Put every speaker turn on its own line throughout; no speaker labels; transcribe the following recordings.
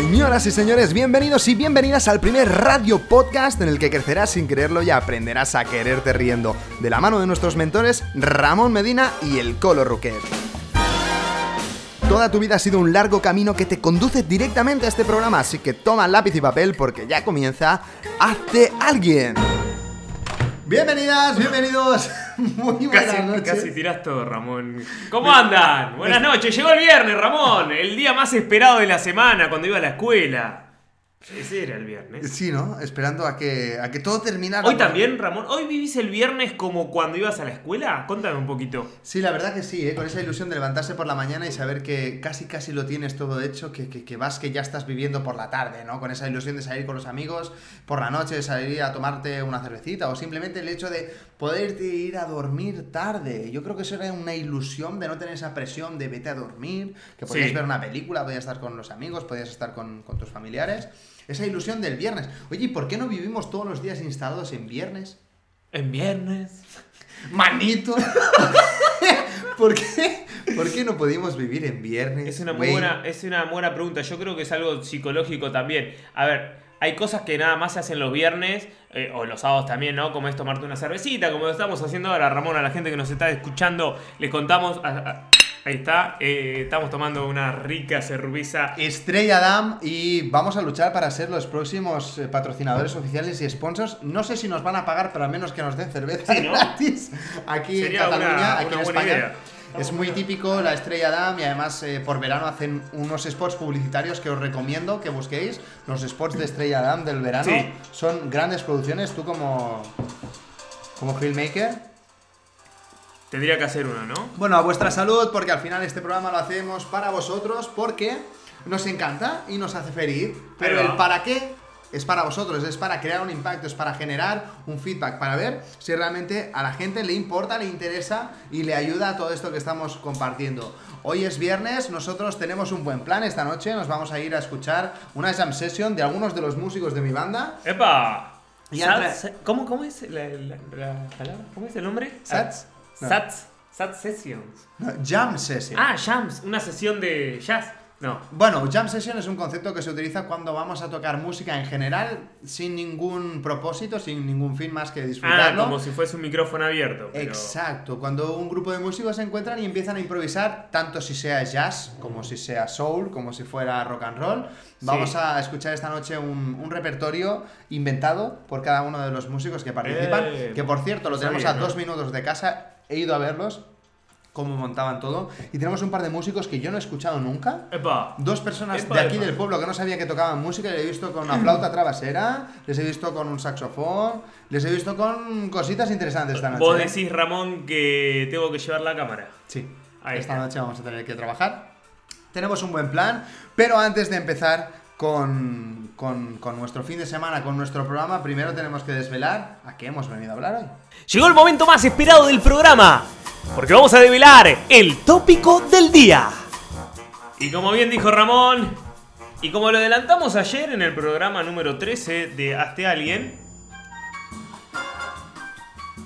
Señoras y señores, bienvenidos y bienvenidas al primer radio podcast en el que crecerás sin quererlo y aprenderás a quererte riendo, de la mano de nuestros mentores Ramón Medina y el Colo Ruquet. Toda tu vida ha sido un largo camino que te conduce directamente a este programa, así que toma lápiz y papel porque ya comienza Hazte Alguien. Bienvenidas, bienvenidos. Muy buenas
Casi,
noches.
casi tiras todo, Ramón. ¿Cómo andan? Buenas noches. Llegó el viernes, Ramón. El día más esperado de la semana cuando iba a la escuela. Ese era el viernes.
Sí, ¿no? Esperando a que, a que todo terminara.
Hoy también, Ramón. ¿Hoy vivís el viernes como cuando ibas a la escuela? Contame un poquito.
Sí, la verdad que sí, ¿eh? con esa ilusión de levantarse por la mañana y saber que casi casi lo tienes todo hecho, que, que, que vas que ya estás viviendo por la tarde, ¿no? Con esa ilusión de salir con los amigos por la noche, de salir a tomarte una cervecita o simplemente el hecho de poderte ir a dormir tarde. Yo creo que eso era una ilusión de no tener esa presión de vete a dormir, que podías
Sí.
ver una película, podías estar con los amigos, podías estar con, con tus familiares. Esa ilusión del viernes. Oye, ¿y por qué no vivimos todos los días instalados en viernes?
En viernes.
Manito. ¿Por qué? ¿Por qué no podíamos vivir en viernes?
Es una muy buena, es una buena pregunta. Yo creo que es algo psicológico también. A ver, hay cosas que nada más se hacen los viernes, eh, o los sábados también, ¿no? Como es tomarte una cervecita, como lo estamos haciendo ahora, Ramón, a la gente que nos está escuchando, les contamos. a- a- ahí está, eh, estamos tomando una rica cerveza.
Estrella Damm y vamos a luchar para ser los próximos eh, patrocinadores oficiales y sponsors. No sé si nos van a pagar, pero al menos que nos den cerveza
Sí, ¿no?
gratis aquí
Sería
en Cataluña,
una-
aquí
una
en
buena
España.
idea.
Es muy típico la Estrella Damm y además eh, por verano hacen unos spots publicitarios que os recomiendo que busquéis. Los spots de Estrella Damm del verano
Sí.
son grandes producciones. Tú como, como filmmaker
Tendría que hacer uno, ¿no?
Bueno, a vuestra salud, porque al final este programa lo hacemos para vosotros, porque nos encanta y nos hace feliz. Pero el para qué es para vosotros, es para crear un impacto, es para generar un feedback, para ver si realmente a la gente le importa, le interesa y le ayuda a todo esto que estamos compartiendo. Hoy es viernes, nosotros tenemos un buen plan esta noche, nos vamos a ir a escuchar una jam session de algunos de los músicos de mi banda.
¡Epa!
Y
¿Cómo, ¿Cómo es la, la- la palabra? ¿Cómo es el nombre?
Sats. No.
Sats. Sats Sessions.
No, Jam session.
Ah, jams, una sesión de jazz. No.
Bueno, jam session es un concepto que se utiliza cuando vamos a tocar música en general sin ningún propósito, sin ningún fin más que
Ah,
disfrutarlo.
como si fuese un micrófono abierto. pero-
Exacto, cuando un grupo de músicos se encuentran y empiezan a improvisar, tanto si sea jazz, como si sea soul, como si fuera rock and roll. Vamos
Sí.
a escuchar esta noche un, un repertorio inventado por cada uno de los músicos que participan.
Eh,
que por cierto, lo tenemos
bien,
a
¿no?
dos minutos de casa, he ido a verlos, cómo montaban todo. Y tenemos un par de músicos que yo no he escuchado nunca.
Epa.
Dos personas
Epa,
de aquí
epa.
del pueblo que no sabían que tocaban música, les he visto con una flauta trabasera, les he visto con un saxofón, les he visto con cositas interesantes esta noche.
Vos
¿eh?
decís, Ramón, que tengo que llevar la cámara.
Sí,
Ahí
esta
está.
noche vamos a tener que trabajar. Tenemos un buen plan, pero antes de empezar con, con, con nuestro fin de semana, con nuestro programa, primero tenemos que desvelar a qué hemos venido a hablar hoy.
Llegó el momento más esperado del programa. Porque vamos a develar el tópico del día. Y como bien dijo Ramón, y como lo adelantamos ayer en el programa número 13 de Hazte Alguien,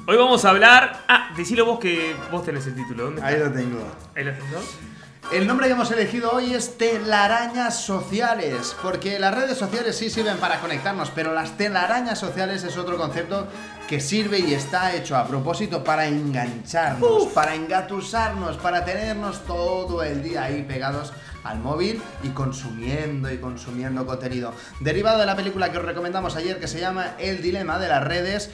hoy vamos a hablar. Ah, decilo vos que vos tenés el título. ¿Dónde está?
Ahí lo tengo.
Ahí lo tenés, ¿no?
El nombre que hemos elegido hoy es telarañas sociales, porque las redes sociales sí sirven para conectarnos, pero las telarañas sociales es otro concepto que sirve y está hecho a propósito para engancharnos, para engatusarnos, para tenernos todo el día ahí pegados al móvil y consumiendo y consumiendo contenido. Derivado de la película que os recomendamos ayer que se llama El dilema de las redes,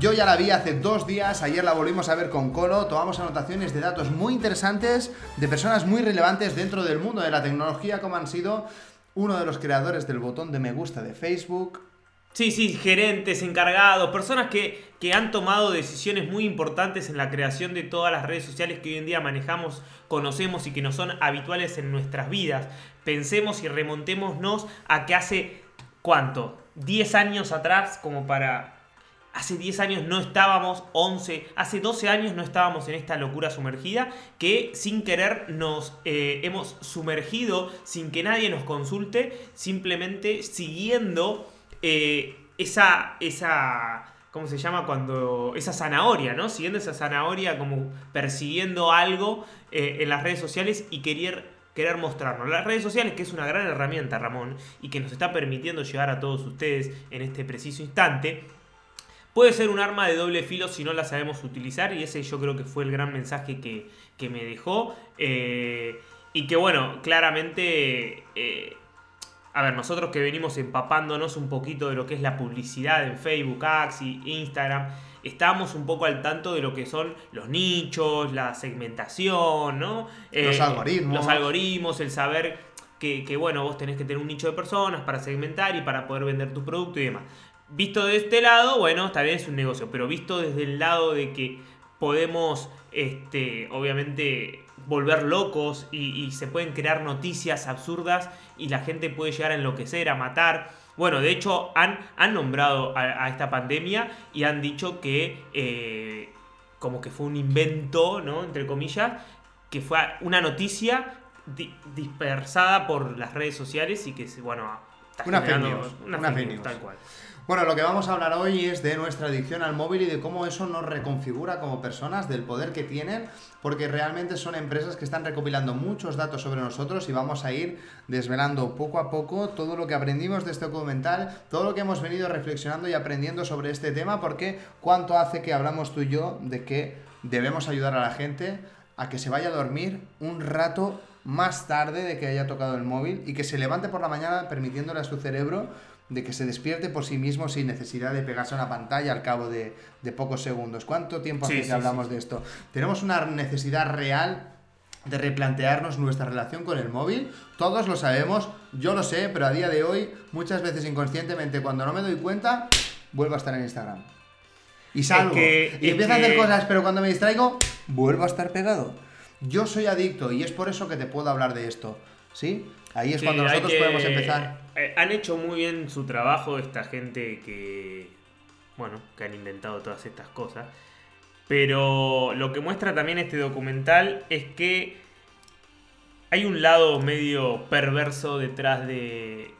yo ya la vi hace dos días, ayer la volvimos a ver con Colo, tomamos anotaciones de datos muy interesantes de personas muy relevantes dentro del mundo de la tecnología, como han sido uno de los creadores del botón de me gusta de Facebook.
Sí, sí, gerentes, encargados, personas que, que han tomado decisiones muy importantes en la creación de todas las redes sociales que hoy en día manejamos, conocemos y que nos son habituales en nuestras vidas. Pensemos y remontémonos a que hace, ¿cuánto? 10 años atrás, como para... Hace 10 años no estábamos, 11, hace 12 años no estábamos en esta locura sumergida que sin querer nos eh, hemos sumergido sin que nadie nos consulte, simplemente siguiendo eh, esa, esa, ¿cómo se llama? Cuando, esa zanahoria, ¿no? Siguiendo esa zanahoria como persiguiendo algo eh, en las redes sociales y querer querer mostrarnos. Las redes sociales, que es una gran herramienta, Ramón, y que nos está permitiendo llegar a todos ustedes en este preciso instante, puede ser un arma de doble filo si no la sabemos utilizar, y ese yo creo que fue el gran mensaje que, me dejó. Eh, y que bueno, claramente... a ver, nosotros que venimos empapándonos un poquito de lo que es la publicidad en Facebook, y Instagram, estamos un poco al tanto de lo que son los nichos, la segmentación, ¿no?
los eh, algoritmos.
Los algoritmos, el saber que, que, bueno, vos tenés que tener un nicho de personas para segmentar y para poder vender tu producto y demás. Visto de este lado, bueno, tal vez es un negocio, pero visto desde el lado de que podemos, este, obviamente, volver locos y, se pueden crear noticias absurdas y la gente puede llegar a enloquecer, a matar. Bueno, de hecho han, han nombrado a, esta pandemia y han dicho que eh, como que fue un invento, ¿no? Entre comillas, que fue una noticia dispersada por las redes sociales y que, bueno,
está una una, tal cual. Bueno, lo que vamos a hablar hoy es de nuestra adicción al móvil y de cómo eso nos reconfigura como personas, del poder que tienen, porque realmente son empresas que están recopilando muchos datos sobre nosotros y vamos a ir desvelando poco a poco todo lo que aprendimos de este documental, todo lo que hemos venido reflexionando y aprendiendo sobre este tema, porque cuánto hace que hablamos tú y yo de que debemos ayudar a la gente a que se vaya a dormir un rato más tarde de que haya tocado el móvil y que se levante por la mañana permitiéndole a su cerebro de que se despierte por sí mismo sin necesidad de pegarse a una pantalla al cabo de, pocos segundos. ¿Cuánto tiempo hace que hablamos de esto? Tenemos una necesidad real de replantearnos nuestra relación con el móvil. Todos lo sabemos, yo lo sé, pero a día de hoy, muchas veces inconscientemente, cuando no me doy cuenta, vuelvo a estar en Instagram. Y salgo. y empiezo a hacer cosas, pero cuando me distraigo, vuelvo a estar pegado. Yo soy adicto y es por eso que te puedo hablar de esto. ¿Sí? Ahí es cuando nosotros podemos empezar.
Eh, han hecho muy bien su trabajo esta gente que. Bueno, que han inventado todas estas cosas. Pero lo que muestra también este documental es que hay un lado medio perverso detrás de,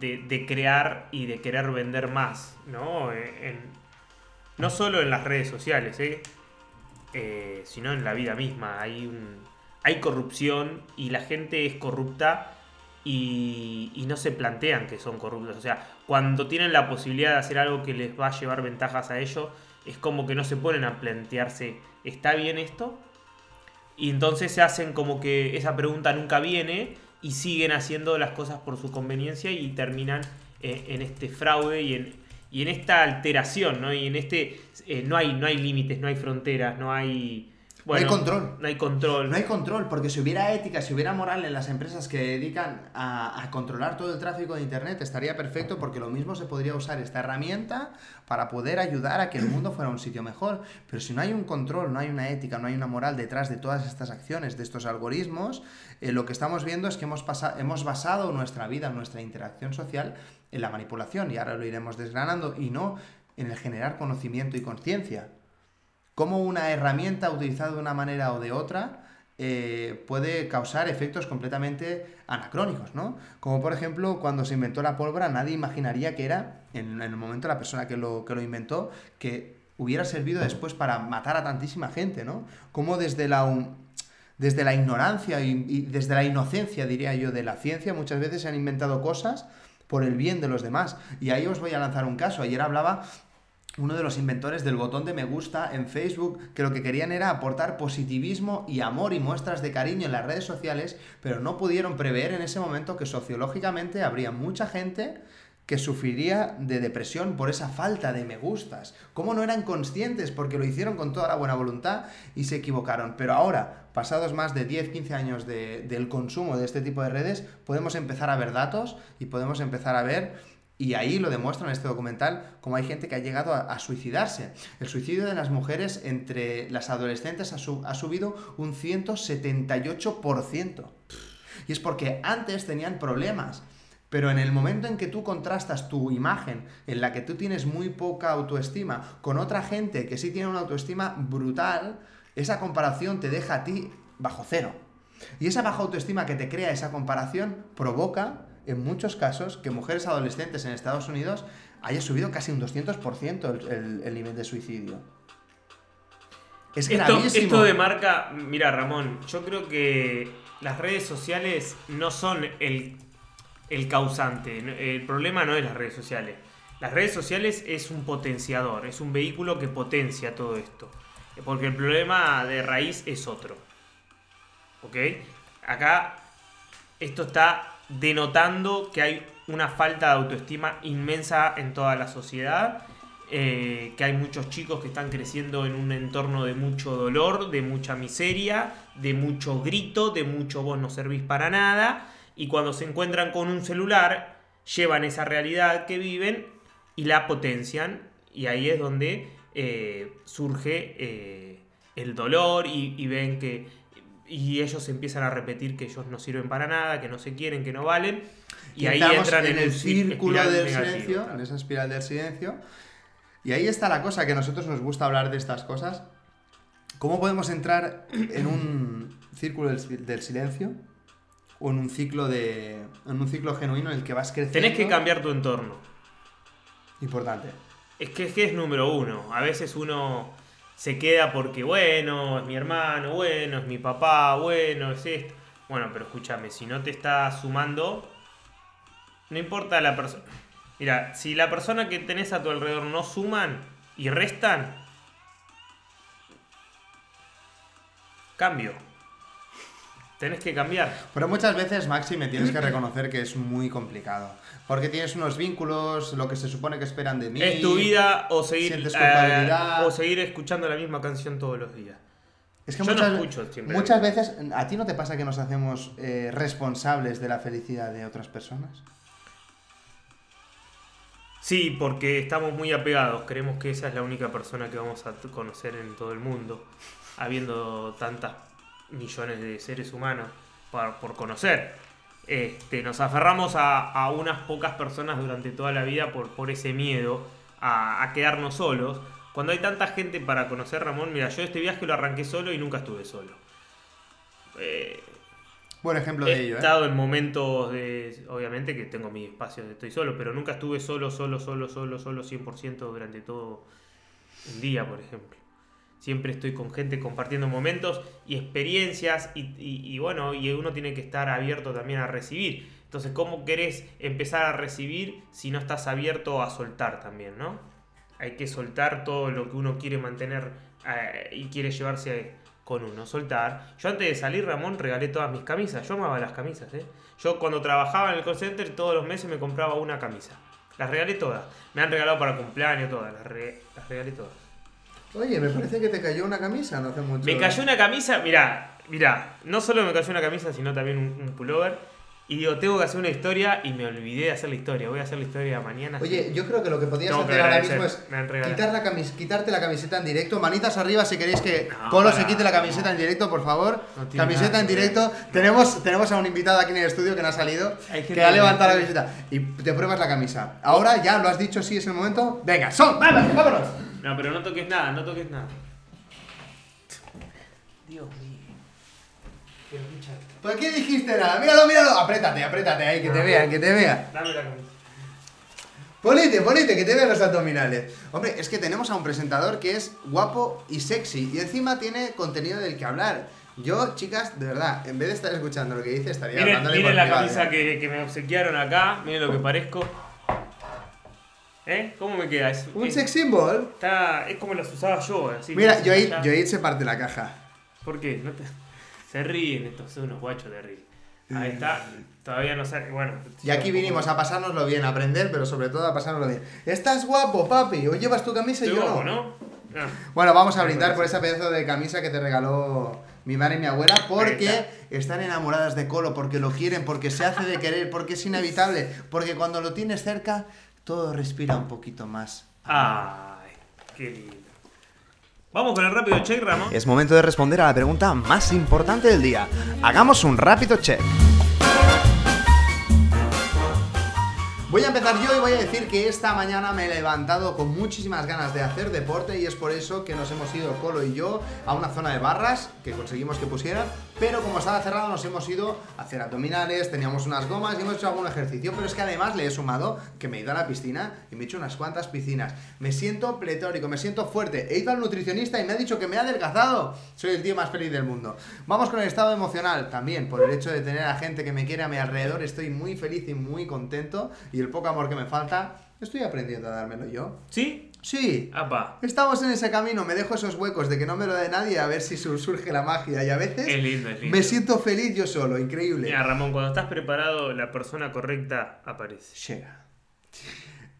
de, crear y de querer vender más, ¿no? Eh, no solo en las redes sociales, ¿eh? ¿eh? sino en la vida misma. Hay un, hay corrupción y la gente es corrupta y, no se plantean que son corruptos. O sea, cuando tienen la posibilidad de hacer algo que les va a llevar ventajas a ellos, es como que no se ponen a plantearse, ¿está bien esto? Y entonces se hacen como que esa pregunta nunca viene y siguen haciendo las cosas por su conveniencia y terminan eh, en este fraude y en, esta alteración, ¿no? Y en este, eh, no hay límites, no hay fronteras, no hay
no hay control.
No hay control.
No hay control, porque si hubiera ética, si hubiera moral en las empresas que dedican a, controlar todo el tráfico de Internet, estaría perfecto porque lo mismo se podría usar esta herramienta para poder ayudar a que el mundo fuera un sitio mejor. Pero si no hay un control, no hay una ética, no hay una moral detrás de todas estas acciones, de estos algoritmos, eh, lo que estamos viendo es que hemos, hemos basado nuestra vida, nuestra interacción social en la manipulación, y ahora lo iremos desgranando, y no en el generar conocimiento y conciencia cómo una herramienta utilizada de una manera o de otra eh, puede causar efectos completamente anacrónicos, ¿no? Como por ejemplo, cuando se inventó la pólvora, nadie imaginaría que era, en, el momento la persona que lo, que lo inventó, que hubiera servido después para matar a tantísima gente, ¿no? Como desde la, desde la ignorancia y, desde la inocencia, diría yo, de la ciencia, muchas veces se han inventado cosas por el bien de los demás. Y ahí os voy a lanzar un caso. Ayer hablaba uno de los inventores del botón de me gusta en Facebook, que lo que querían era aportar positivismo y amor y muestras de cariño en las redes sociales, pero no pudieron prever en ese momento que sociológicamente habría mucha gente que sufriría de depresión por esa falta de me gustas. ¿Cómo no eran conscientes? Porque lo hicieron con toda la buena voluntad y se equivocaron. Pero ahora, pasados más de 10, 15 años del consumo de este tipo de redes, podemos empezar a ver datos y podemos empezar a ver y ahí lo demuestra en este documental, como hay gente que ha llegado a, suicidarse. El suicidio de las mujeres entre las adolescentes ha, ha subido un 178%. Y es porque antes tenían problemas. Pero en el momento en que tú contrastas tu imagen, en la que tú tienes muy poca autoestima, con otra gente que sí tiene una autoestima brutal, esa comparación te deja a ti bajo cero. Y esa baja autoestima que te crea esa comparación provoca en muchos casos que mujeres adolescentes en Estados Unidos haya subido casi un 200% el, el, nivel de suicidio.
Es esto, esto de marca, mira Ramón, yo creo que las redes sociales no son el, el causante. El problema no es las redes sociales. Las redes sociales es un potenciador, es un vehículo que potencia todo esto. Porque el problema de raíz es otro. ¿Ok? Acá esto está denotando que hay una falta de autoestima inmensa en toda la sociedad. eh, que hay muchos chicos que están creciendo en un entorno de mucho dolor, de mucha miseria, de mucho grito, de mucho vos no servís para nada. Y cuando se encuentran con un celular, llevan esa realidad que viven y la potencian. Y ahí es donde eh, surge eh, el dolor y, y ven que... Y ellos empiezan a repetir que ellos no sirven para nada, que no se quieren, que no valen. Y, ahí
entramos
entran
en,
en,
el círculo del silencio,
claro.
en esa espiral del silencio. Y ahí está la cosa, que a nosotros nos gusta hablar de estas cosas. ¿Cómo podemos entrar en un círculo del, del silencio? O en un ciclo de. en un ciclo genuino en el que vas creciendo.
Tenés que cambiar tu entorno.
Importante.
Es que, es que es número uno. A veces uno se queda porque, bueno, es mi hermano, bueno, es mi papá, bueno, es esto. Bueno, pero escúchame, si no te está sumando, no importa la persona. Mira, si la persona que tenés a tu alrededor no suman y restan, cambio. Tenés que cambiar.
Pero muchas veces, Maxi, me tienes que reconocer que es muy complicado. Porque tienes unos vínculos, lo que se supone que esperan de mí.
Es tu vida o seguir, eh, o seguir escuchando la misma canción todos los días.
Es que
Yo no
muchas,
escucho siempre.
muchas veces, ¿a ti no te pasa que nos hacemos eh, responsables de la felicidad de otras personas?
Sí, porque estamos muy apegados. Creemos que esa es la única persona que vamos a conocer en todo el mundo, habiendo tantas millones de seres humanos por, por conocer. Este, nos aferramos a, a unas pocas personas durante toda la vida por, por ese miedo a, a quedarnos solos. Cuando hay tanta gente para conocer, Ramón, mira, yo este viaje lo arranqué solo y nunca estuve solo. Eh,
Buen ejemplo
He
de ello, ¿eh?
estado en momentos de. Obviamente que tengo mis espacios de estoy solo, pero nunca estuve solo, solo, solo, solo, solo, 100% durante todo un día, por ejemplo. Siempre estoy con gente compartiendo momentos y experiencias, y, bueno, y uno tiene que estar abierto también a recibir. Entonces, ¿cómo querés empezar a recibir si no estás abierto a soltar también, no? Hay que soltar todo lo que uno quiere mantener eh, y quiere llevarse con uno, soltar. Yo antes de salir, Ramón, regalé todas mis camisas. Yo amaba las camisas, ¿eh? Yo cuando trabajaba en el call center, todos los meses me compraba una camisa. Las regalé todas. Me han regalado para cumpleaños todas. Las, re- las regalé todas.
Oye, me parece que te cayó una camisa no hace mucho.
Me cayó una camisa, mirá, mirá. No solo me cayó una camisa, sino también un, un pullover. Y digo, tengo que hacer una historia y me olvidé de hacer la historia. Voy a hacer la historia mañana.
Oye, yo creo que lo que podías
que
hacer ahora mismo es quitar la camis- quitarte la camiseta en directo. Manitas arriba si queréis que
No,
Colo
para.
se quite la camiseta en directo, por favor.
No
camiseta
nada
en directo. Tenemos, tenemos a un invitado aquí en el estudio que no ha salido, que ha levantado la camiseta. Y te pruebas la camisa. Ahora ya lo has dicho, sí es el momento. Venga, son, vamos, vámonos.
No, pero no toques nada, no toques nada. Dios mío. Qué lucha.
¿Por qué dijiste nada? Míralo, míralo. Apriétate, apriétate ahí, que te vean, que te vean.
Dame la camisa.
Ponete, ponete, que te vean los abdominales. Hombre, es que tenemos a un presentador que es guapo y sexy y encima tiene contenido del que hablar. Yo, chicas, de verdad, en vez de estar escuchando lo que dice, estaría
Miren,
hablándole
miren
por
la
privado.
camisa que, que me obsequiaron acá. Miren lo que parezco. ¿Eh? ¿Cómo me queda? Es,
Un
es-
sex symbol.
Está, es como las usaba yo. Así,
Mira,
así,
Joid,
ya.
Joid se parte la caja.
¿Por qué? No te- Se ríen estos, son unos guachos de ríen. Ahí está. Todavía no sé. Bueno.
Y aquí vinimos a pasárnoslo bien, a aprender, pero sobre todo a pasárnoslo bien. Estás guapo, papi. Hoy llevas tu camisa y yo
guapo,
no.
¿no? Ah.
Bueno, vamos a brindar por esa pedazo de camisa que te regaló mi madre y mi abuela, porque
Ahí
están enamoradas de Colo, porque lo quieren, porque se hace de querer, porque es inevitable, porque cuando lo tienes cerca, todo respira un poquito más.
Ay, qué lindo. Vamos con el rápido check, Ramón.
Es momento de responder a la pregunta más importante del día. Hagamos un rápido check. Voy a empezar yo y voy a decir que esta mañana me he levantado con muchísimas ganas de hacer deporte y es por eso que nos hemos ido Colo y yo a una zona de barras que conseguimos que pusieran pero como estaba cerrado nos hemos ido a hacer abdominales, teníamos unas gomas y hemos hecho algún ejercicio, pero es que además le he sumado que me he ido a la piscina y me he hecho unas cuantas piscinas. Me siento pletórico, me siento fuerte. He ido al nutricionista y me ha dicho que me ha adelgazado. Soy el tío más feliz del mundo. Vamos con el estado emocional también, por el hecho de tener a gente que me quiere a mi alrededor, estoy muy feliz y muy contento y el poco amor que me falta, estoy aprendiendo a dármelo yo.
¿Sí?
Sí.
Apa.
Estamos en ese camino, me dejo esos huecos de que no me lo dé nadie a ver si sur- surge la magia y a veces
Es lindo, es lindo.
me siento feliz yo solo, increíble.
Mira, Ramón, cuando estás preparado, la persona correcta aparece.
Llega.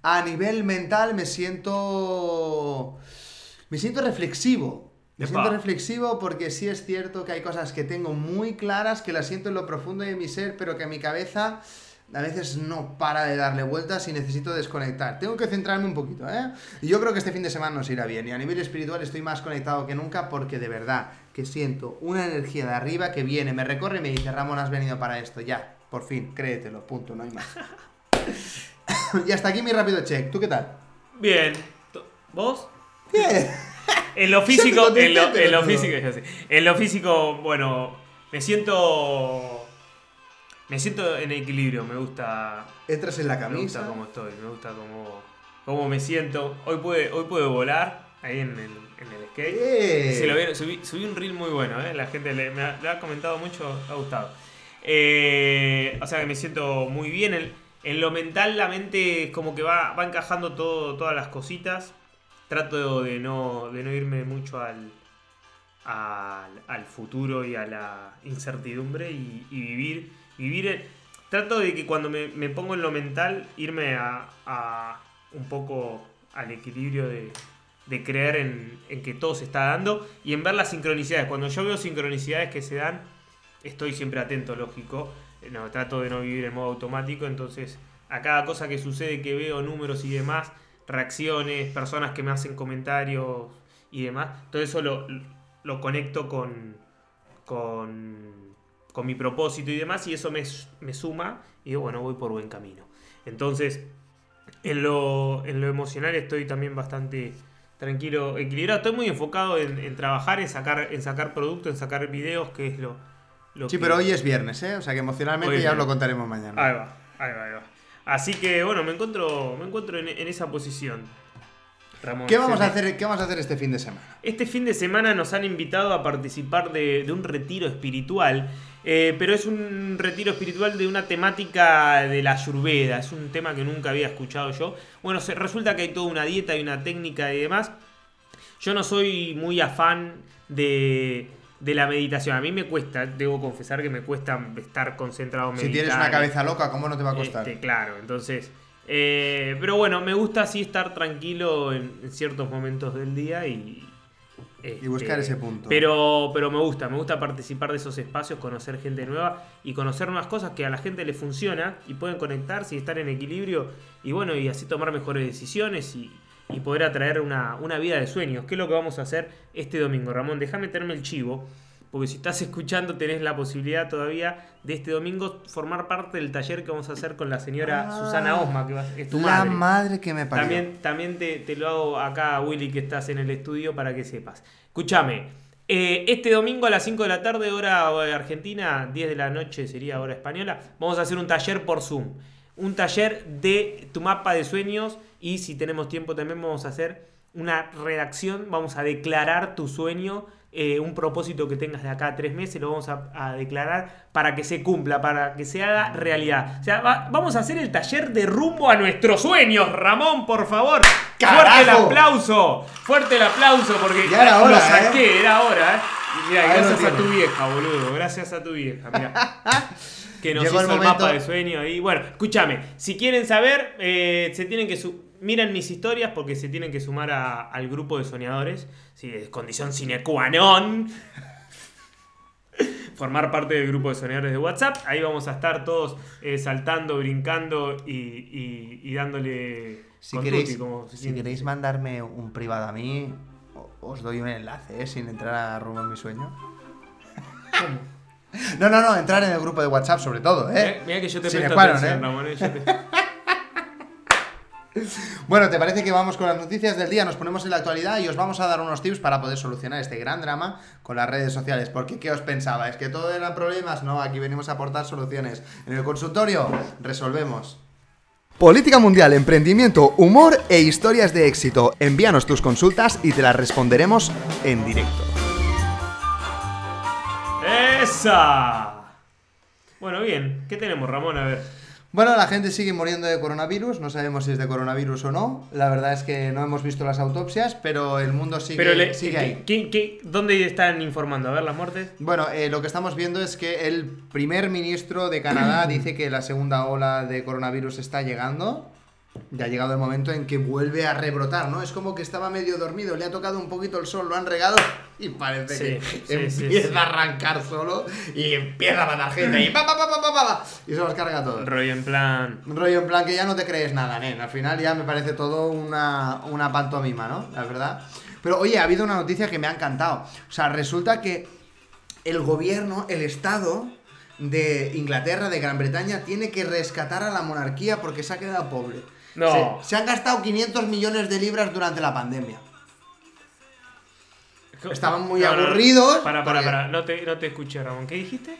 A nivel mental me siento. Me siento reflexivo. Me
Epa.
siento reflexivo porque sí es cierto que hay cosas que tengo muy claras, que las siento en lo profundo de mi ser, pero que mi cabeza a veces no para de darle vueltas y necesito desconectar. Tengo que centrarme un poquito, ¿eh? Y yo creo que este fin de semana nos irá bien. Y a nivel espiritual estoy más conectado que nunca porque de verdad que siento una energía de arriba que viene, me recorre y me dice, Ramón, has venido para esto, ya, por fin, créetelo, punto, no hay más. y hasta aquí mi rápido check. ¿Tú qué tal?
Bien. ¿Vos?
Bien.
En lo físico, en lo, en lo físico. En lo físico, bueno, me siento. Me siento en equilibrio, me gusta.
Entras en la
Me gusta
camisa.
cómo estoy, me gusta cómo, cómo me siento. Hoy pude, hoy pude volar ahí en el, en el skate. Se lo vieron, subí, subí un reel muy bueno, ¿eh? la gente le, me ha, le ha comentado mucho, ha gustado. Eh, o sea que me siento muy bien. En, en lo mental, la mente es como que va, va encajando todo, todas las cositas. Trato de no, de no irme mucho al, al, al futuro y a la incertidumbre y, y vivir. Vivir el- trato de que cuando me, me pongo en lo mental, irme a, a un poco al equilibrio de, de creer en, en que todo se está dando y en ver las sincronicidades. Cuando yo veo sincronicidades que se dan, estoy siempre atento, lógico. Eh, No, trato de no vivir en modo automático, entonces a cada cosa que sucede que veo números y demás, reacciones, personas que me hacen comentarios y demás, todo eso lo, lo conecto con, con, con mi propósito y demás y eso me, me suma y digo, bueno, voy por buen camino. Entonces, en lo, en lo emocional estoy también bastante tranquilo, equilibrado. Estoy muy enfocado en, en trabajar, en sacar, en sacar productos, en sacar videos, que es lo, lo
Sí,
que-
pero hoy es viernes, ¿eh? O sea que emocionalmente
Hoy
ya os lo contaremos mañana.
Ahí va, ahí va, ahí va. Así que bueno, me encuentro, me encuentro en, en esa posición. Ramón,
¿Qué vamos, a hacer, ¿Qué vamos a hacer este fin de semana?
Este fin de semana nos han invitado a participar de, de un retiro espiritual, eh, pero es un retiro espiritual de una temática de la ayurveda, es un tema que nunca había escuchado yo. Bueno, se, resulta que hay toda una dieta y una técnica y demás. Yo no soy muy afán de, de la meditación, a mí me cuesta, debo confesar que me cuesta estar concentrado
Si
meditar.
tienes una cabeza loca, ¿cómo no te va a costar?
Este, claro, entonces. eh, pero bueno, me gusta así estar tranquilo en, en ciertos momentos del día y.
Y buscar ese punto.
Pero, pero me gusta, me gusta participar de esos espacios, conocer gente nueva y conocer nuevas cosas que a la gente le funciona y pueden conectarse y estar en equilibrio y bueno, y así tomar mejores decisiones y, y poder atraer una, una vida de sueños. ¿Qué es lo que vamos a hacer este domingo? Ramón, déjame meterme el chivo. Porque si estás escuchando tenés la posibilidad todavía de este domingo formar parte del taller que vamos a hacer con la señora
Ah,
Susana Osma, que es tu
la
madre.
madre que me parió.
También, también te, te lo hago acá, Willy, que estás en el estudio, para que sepas. Escúchame, eh, este domingo a las 5 de la tarde, hora argentina, 10 de la noche sería hora española, vamos a hacer un taller por Zoom. Un taller de tu mapa de sueños y si tenemos tiempo también vamos a hacer una redacción, vamos a declarar tu sueño, eh, un propósito que tengas de acá a tres meses, lo vamos a, a declarar para que se cumpla, para que se haga realidad. O sea, va- vamos a hacer el taller de rumbo a nuestros sueños, Ramón, por favor.
¡Carajo!
Fuerte el aplauso, fuerte el aplauso, porque
Ya era hora,
lo saqué,
¿eh?
era hora, ¿eh? Y Mira, gracias a tu vieja, boludo, gracias a tu vieja, mira. que nos
Llegó el
hizo el, mapa de sueño ahí. Bueno, escúchame, si quieren saber, eh, se tienen que su- miren mis historias porque se tienen que sumar a- al grupo de soñadores. Sí, es condición sine qua non. Formar parte del grupo de soñadores de WhatsApp. Ahí vamos a estar todos eh, saltando, brincando y, y- y dándole.
Si queréis,
tutti, como se
si queréis mandarme un privado a mí, os doy un enlace, ¿eh? Sin entrar a rumbo en mi sueño. No, no, no, entrar en el grupo de WhatsApp sobre todo, ¿eh?
Mira, mira que yo te presto atención,
¿eh?
Ramón, eh, yo te-
Bueno, ¿te parece que vamos con las noticias del día? Nos ponemos en la actualidad y os vamos a dar unos tips para poder solucionar este gran drama con las redes sociales. Porque, ¿qué os pensabais? ¿Que todo eran problemas? No, aquí venimos a aportar soluciones. En el consultorio, resolvemos. Política mundial, emprendimiento, humor e historias de éxito. Envíanos tus consultas y te las responderemos en directo.
¡Esa! Bueno, bien. ¿Qué tenemos, Ramón? A ver.
Bueno, la gente sigue muriendo de coronavirus, no sabemos si es de coronavirus o no. La verdad es que no hemos visto las autopsias, pero el mundo sigue,
Pero le-
sigue
¿qué-
ahí.
qué- qué- dónde están informando? A ver, las muertes.
Bueno, eh, lo que estamos viendo es que el primer ministro de Canadá dice que la segunda ola de coronavirus está llegando. Ya ha llegado el momento en que vuelve a rebrotar, ¿no? Es como que estaba medio dormido, le ha tocado un poquito el sol, lo han regado y parece
Sí,
que
sí,
empieza
sí.
a arrancar solo y empieza a matar gente y pa, pa, pa, y se los carga todo.
Rollo en plan.
Rollo en plan que ya no te crees nada, nen. Al final ya me parece todo una, una pantomima, ¿no? La verdad. Pero oye, ha habido una noticia que me ha encantado. O sea, resulta que el gobierno, el Estado de Inglaterra, de Gran Bretaña, tiene que rescatar a la monarquía porque se ha quedado pobre.
No.
Se, se han gastado 500 millones de libras durante la pandemia. Estaban muy aburridos,
Para, para,
porque-
para. No te, no te escuché, Ramón. ¿Qué dijiste?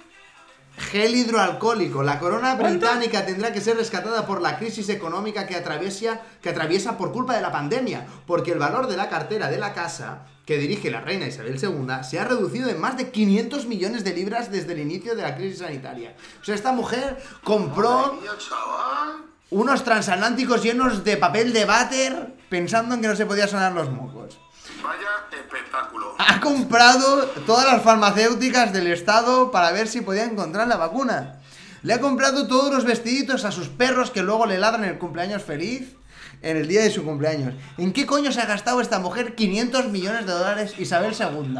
Gel hidroalcohólico. La corona británica tendrá que ser rescatada por la crisis económica que atraviesa, que atraviesa por culpa de la pandemia, porque el valor de la cartera de la casa que dirige la reina Isabel II se ha reducido en más de 500 millones de libras desde el inicio de la crisis sanitaria. O sea, esta mujer compró unos transatlánticos llenos de papel de váter pensando en que no se podía sonar los mocos.
Vaya espectáculo.
Ha comprado todas las farmacéuticas del estado para ver si podía encontrar la vacuna. Le ha comprado todos los vestiditos a sus perros que luego le ladran el cumpleaños feliz en el día de su cumpleaños. ¿En qué coño se ha gastado esta mujer 500 millones de dólares Isabel II?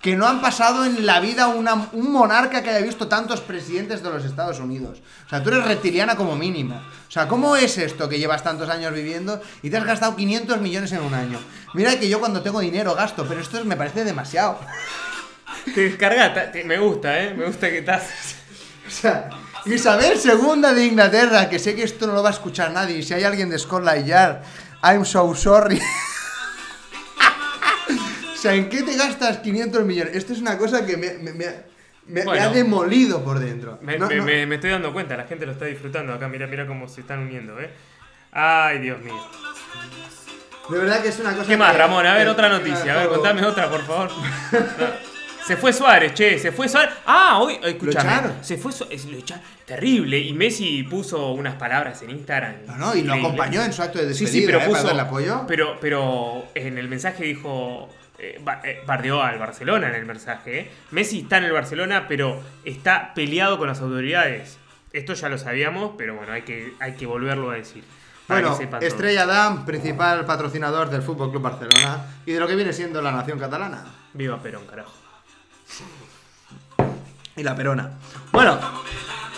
Que no han pasado en la vida una- un monarca que haya visto tantos presidentes de los Estados Unidos. O sea, tú eres reptiliana como mínimo. O sea, ¿cómo es esto que llevas tantos años viviendo y te has gastado 500 millones en un año? Mira que yo cuando tengo dinero gasto, pero esto es- me parece demasiado.
Te descarga, te- me gusta, ¿eh? Me gusta que estás.
O sea, Isabel II de Inglaterra, que sé que esto no lo va a escuchar nadie, si hay alguien de Scotland Yard, I'm so sorry. O sea, ¿en qué te gastas 500 millones? Esto es una cosa que me, me- me- me- me
Bueno.
ha demolido por dentro.
Me,
No,
me-
no.
me- me estoy dando cuenta, la gente lo está disfrutando acá. Mira, mira cómo se están uniendo, ¿eh? Ay, Dios mío.
De verdad que es una cosa
¿Qué más, Ramón? A ver,
que-
otra noticia. A ver, contame otra, por favor. Se fue Suárez, che, se fue Suárez. Ah, hoy, escúchame.
echaron?
Se fue Suárez, lo. Terrible. Y Messi puso unas palabras en Instagram.
No, no, y lo acompañó en su acto de
Sí,
despedida,
sí, pero
¿eh?
puso.
para darle apoyo.
Pero, pero en el mensaje dijo. Eh, eh, bardeó al Barcelona en el mensaje. ¿eh? Messi está en el Barcelona, pero está peleado con las autoridades. Esto ya lo sabíamos, pero bueno, hay que, hay que volverlo a decir.
Bueno. Estrella Damm, principal patrocinador del Fútbol Club Barcelona y de lo que viene siendo la nación catalana.
Viva Perón, carajo.
Y la Perona. Bueno,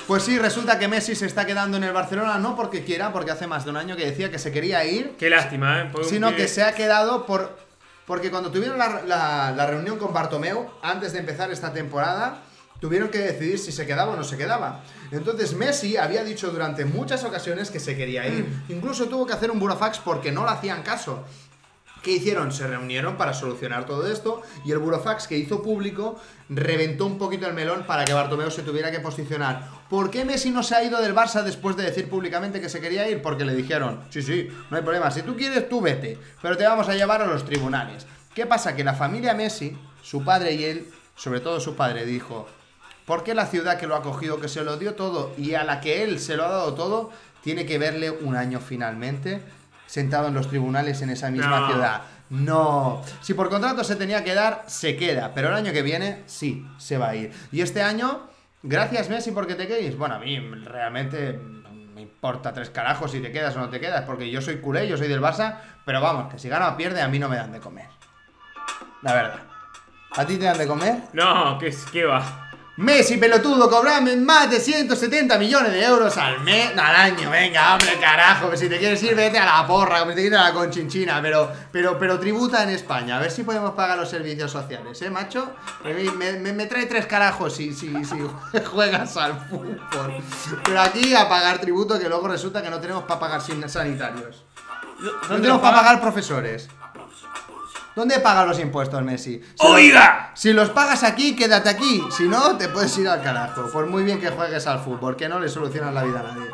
pues sí, resulta que Messi se está quedando en el Barcelona, no porque quiera, porque hace más de un año que decía que se quería ir,
Qué lástima, ¿eh? Porque
sino que se ha quedado por. Porque cuando tuvieron la, la- la reunión con Bartomeu, antes de empezar esta temporada, tuvieron que decidir si se quedaba o no se quedaba. Entonces Messi había dicho durante muchas ocasiones que se quería ir. Incluso tuvo que hacer un burofax porque no le hacían caso. ¿Qué hicieron? Se reunieron para solucionar todo esto y el burofax que hizo público reventó un poquito el melón para que Bartomeu se tuviera que posicionar. ¿Por qué Messi no se ha ido del Barça después de decir públicamente que se quería ir? Porque le dijeron, sí, sí, no hay problema, si tú quieres tú vete, pero te vamos a llevar a los tribunales. ¿Qué pasa? Que la familia Messi, su padre y él, sobre todo su padre, dijo, ¿por qué la ciudad que lo ha acogido, que se lo dio todo y a la que él se lo ha dado todo, tiene que verle un año finalmente sentado en los tribunales en esa misma
No.
ciudad? No. Si por contrato se tenía que dar, se queda. Pero el año que viene, sí, se va a ir. Y este año, gracias Messi porque te quedes. Bueno, a mí realmente me importa tres carajos si te quedas o no te quedas. Porque yo soy culé, yo soy del Barça. Pero vamos, que si gana o pierde, a mí no me dan de comer. La verdad. ¿A ti te dan de comer?
No, ¿qué, qué va?
Messi, pelotudo, cobrame más de 170 millones de euros al mes, al año, venga, hombre, carajo, que si te quieres ir, vete a la porra, que te quieres ir a la conchinchina, pero, pero, pero tributa en España, a ver si podemos pagar los servicios sociales, ¿eh, macho? Me, me- me- trae tres carajos si, si, si juegas al fútbol, pero aquí a pagar tributo que luego resulta que no tenemos para pagar sanitarios. No
¿Dónde
tenemos para
paga?
pagar profesores. ¿Dónde paga los impuestos, Messi? Si
¡Oiga!
los- si los pagas aquí, quédate aquí. Si no, te puedes ir al carajo. Por muy bien que juegues al fútbol, que no le solucionas la vida a nadie.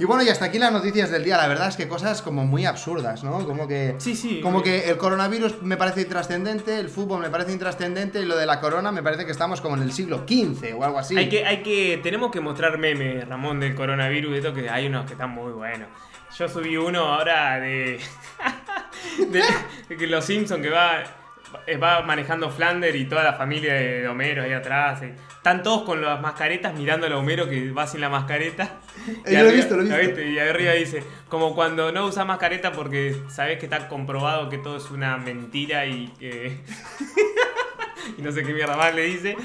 Y bueno, y hasta aquí las noticias del día. La verdad es que cosas como muy absurdas, ¿no? Como que.
Sí, sí.
Como que el coronavirus me parece intrascendente, el fútbol me parece intrascendente y lo de la corona me parece que estamos como en el siglo XV o algo así.
Hay que, hay que, tenemos que mostrar memes, Ramón, del coronavirus, de esto que hay unos que están muy buenos. Yo subí uno ahora de, de, de que los Simpsons que va, va manejando Flander y toda la familia de Homero ahí atrás. eh. Están todos con las mascaretas mirando a Homero que va sin la mascareta.
Eh, yo lo he visto, lo he
¿la
visto.
viste? Y arriba dice, como cuando no usas mascareta porque sabes que está comprobado que todo es una mentira y que... y no sé qué mierda más le dice.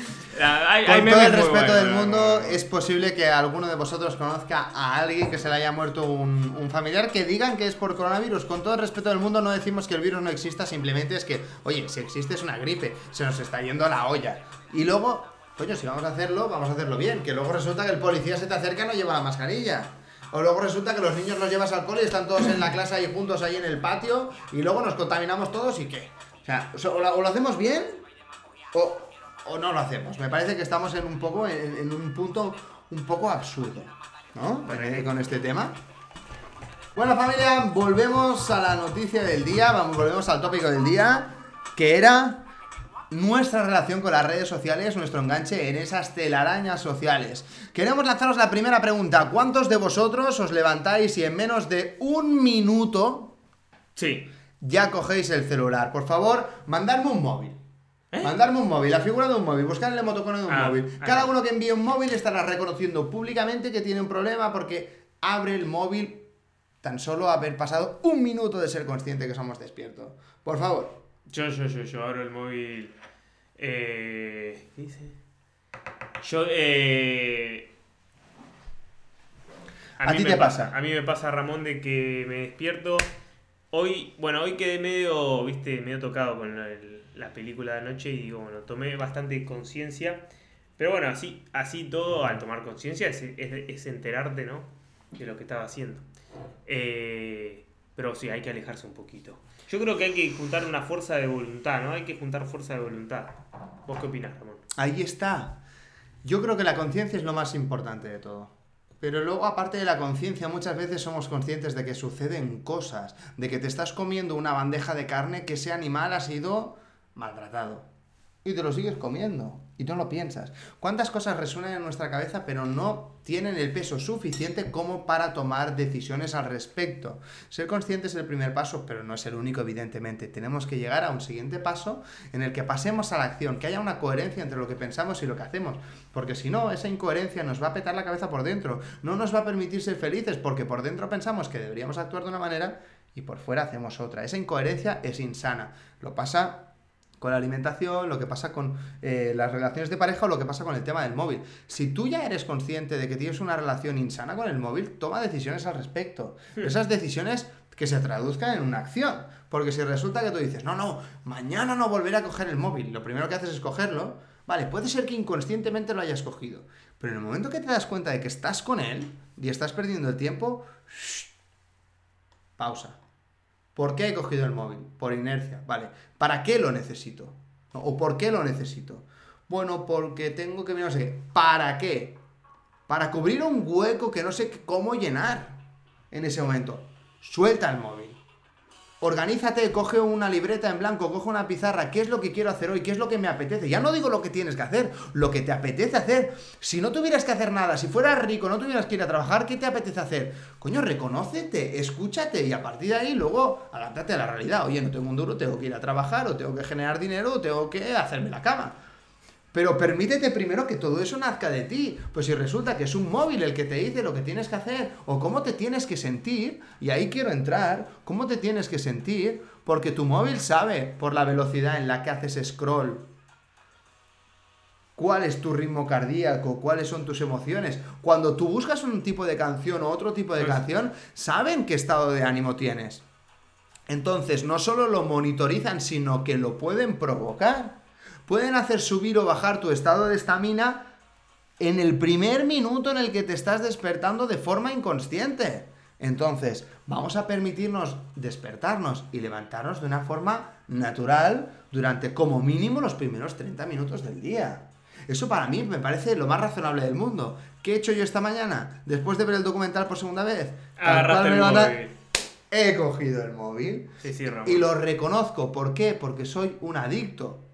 Ah, hay
Con todo el respeto del mundo, es posible que alguno de vosotros conozca a alguien que se le haya muerto un, un familiar que digan que es por coronavirus. Con todo el respeto del mundo, no decimos que el virus no exista, simplemente es que, oye, si existe es una gripe, se nos está yendo la olla. Y luego, coño, si vamos a hacerlo, vamos a hacerlo bien. Que luego resulta que el policía se te acerca y no lleva la mascarilla. O luego resulta que los niños los llevas al cole y están todos en la clase ahí juntos ahí en el patio y luego nos contaminamos todos y qué. O sea, o lo hacemos bien o, o no lo hacemos. Me parece que estamos en un poco en, en un punto un poco absurdo, ¿no? Eh, Con este tema. Bueno, familia, volvemos a la noticia del día, vamos, volvemos al tópico del día, que era nuestra relación con las redes sociales, nuestro enganche en esas telarañas sociales. Queremos lanzaros la primera pregunta. ¿Cuántos de vosotros os levantáis y en menos de un minuto
Sí.
ya cogéis el celular? Por favor, mandadme un móvil.
¿Eh?
Mandarme un móvil, la figura de un móvil, buscar el emoticono de un
Ah,
móvil.
ah.
Cada uno que envíe un móvil estará reconociendo públicamente que tiene un problema porque abre el móvil tan solo haber pasado un minuto de ser consciente que somos despiertos. Por favor.
Yo, yo, yo, yo abro el móvil. Eh, ¿Qué dice? Yo, eh.
¿A ti te
pa-
pasa?
A mí me pasa, Ramón, de que me despierto. Hoy, bueno, hoy quedé medio, viste, medio tocado con el- la película de anoche y digo, bueno, tomé bastante conciencia. Pero bueno, así, así todo, al tomar conciencia, es, es- es enterarte, ¿no? De lo que estaba haciendo. Eh, pero sí, hay que alejarse un poquito. Yo creo que hay que juntar una fuerza de voluntad, ¿no? Hay que juntar fuerza de voluntad. ¿Vos qué opinás, Ramón?
Ahí está. Yo creo que la conciencia es lo más importante de todo. Pero luego, aparte de la conciencia, muchas veces somos conscientes de que suceden cosas, de que te estás comiendo una bandeja de carne que ese animal ha sido maltratado. Y te lo sigues comiendo. Y no lo piensas. ¿Cuántas cosas resuenan en nuestra cabeza pero no tienen el peso suficiente como para tomar decisiones al respecto? Ser consciente es el primer paso, pero no es el único, evidentemente. Tenemos que llegar a un siguiente paso en el que pasemos a la acción, que haya una coherencia entre lo que pensamos y lo que hacemos. Porque si no, esa incoherencia nos va a petar la cabeza por dentro. No nos va a permitir ser felices porque por dentro pensamos que deberíamos actuar de una manera y por fuera hacemos otra. Esa incoherencia es insana. Lo pasa con la alimentación, lo que pasa con eh, las relaciones de pareja o lo que pasa con el tema del móvil. Si tú ya eres consciente de que tienes una relación insana con el móvil, toma decisiones al respecto. Esas decisiones que se traduzcan en una acción. Porque si resulta que tú dices, no, no, mañana no volveré a coger el móvil, lo primero que haces es cogerlo, vale, puede ser que inconscientemente lo hayas cogido. Pero en el momento que te das cuenta de que estás con él y estás perdiendo el tiempo, shh, pausa. ¿Por qué he cogido el móvil? Por inercia, vale. ¿Para qué lo necesito? ¿O por qué lo necesito? Bueno, porque tengo que mirar. ¿Para qué? Para cubrir un hueco que no sé cómo llenar en ese momento. Suelta el móvil. Organízate, coge una libreta en blanco, coge una pizarra, ¿qué es lo que quiero hacer hoy? ¿Qué es lo que me apetece? Ya no digo lo que tienes que hacer, lo que te apetece hacer. Si no tuvieras que hacer nada, si fueras rico, no tuvieras que ir a trabajar, ¿qué te apetece hacer? Coño, reconócete, escúchate y a partir de ahí luego adáptate a la realidad. Oye, no tengo un duro, tengo que ir a trabajar, o tengo que generar dinero, o tengo que hacerme la cama. Pero permítete primero que todo eso nazca de ti. Pues si resulta que es un móvil el que te dice lo que tienes que hacer o cómo te tienes que sentir, y ahí quiero entrar, cómo te tienes que sentir, porque tu móvil sabe por la velocidad en la que haces scroll cuál es tu ritmo cardíaco, cuáles son tus emociones. Cuando tú buscas un tipo de canción o otro tipo de
Pues-
canción, saben qué estado de ánimo tienes. Entonces, no solo lo monitorizan, sino que lo pueden provocar. Pueden hacer subir o bajar tu estado de estamina en el primer minuto en el que te estás despertando de forma inconsciente. Entonces, vamos a permitirnos despertarnos y levantarnos de una forma natural durante como mínimo los primeros 30 minutos del día. Eso para mí me parece lo más razonable del mundo. ¿Qué he hecho yo esta mañana? Después de ver el documental por segunda vez.
El móvil.
He cogido el móvil.
Sí, sí, Ramón.
Y lo reconozco. ¿Por qué? Porque soy un adicto.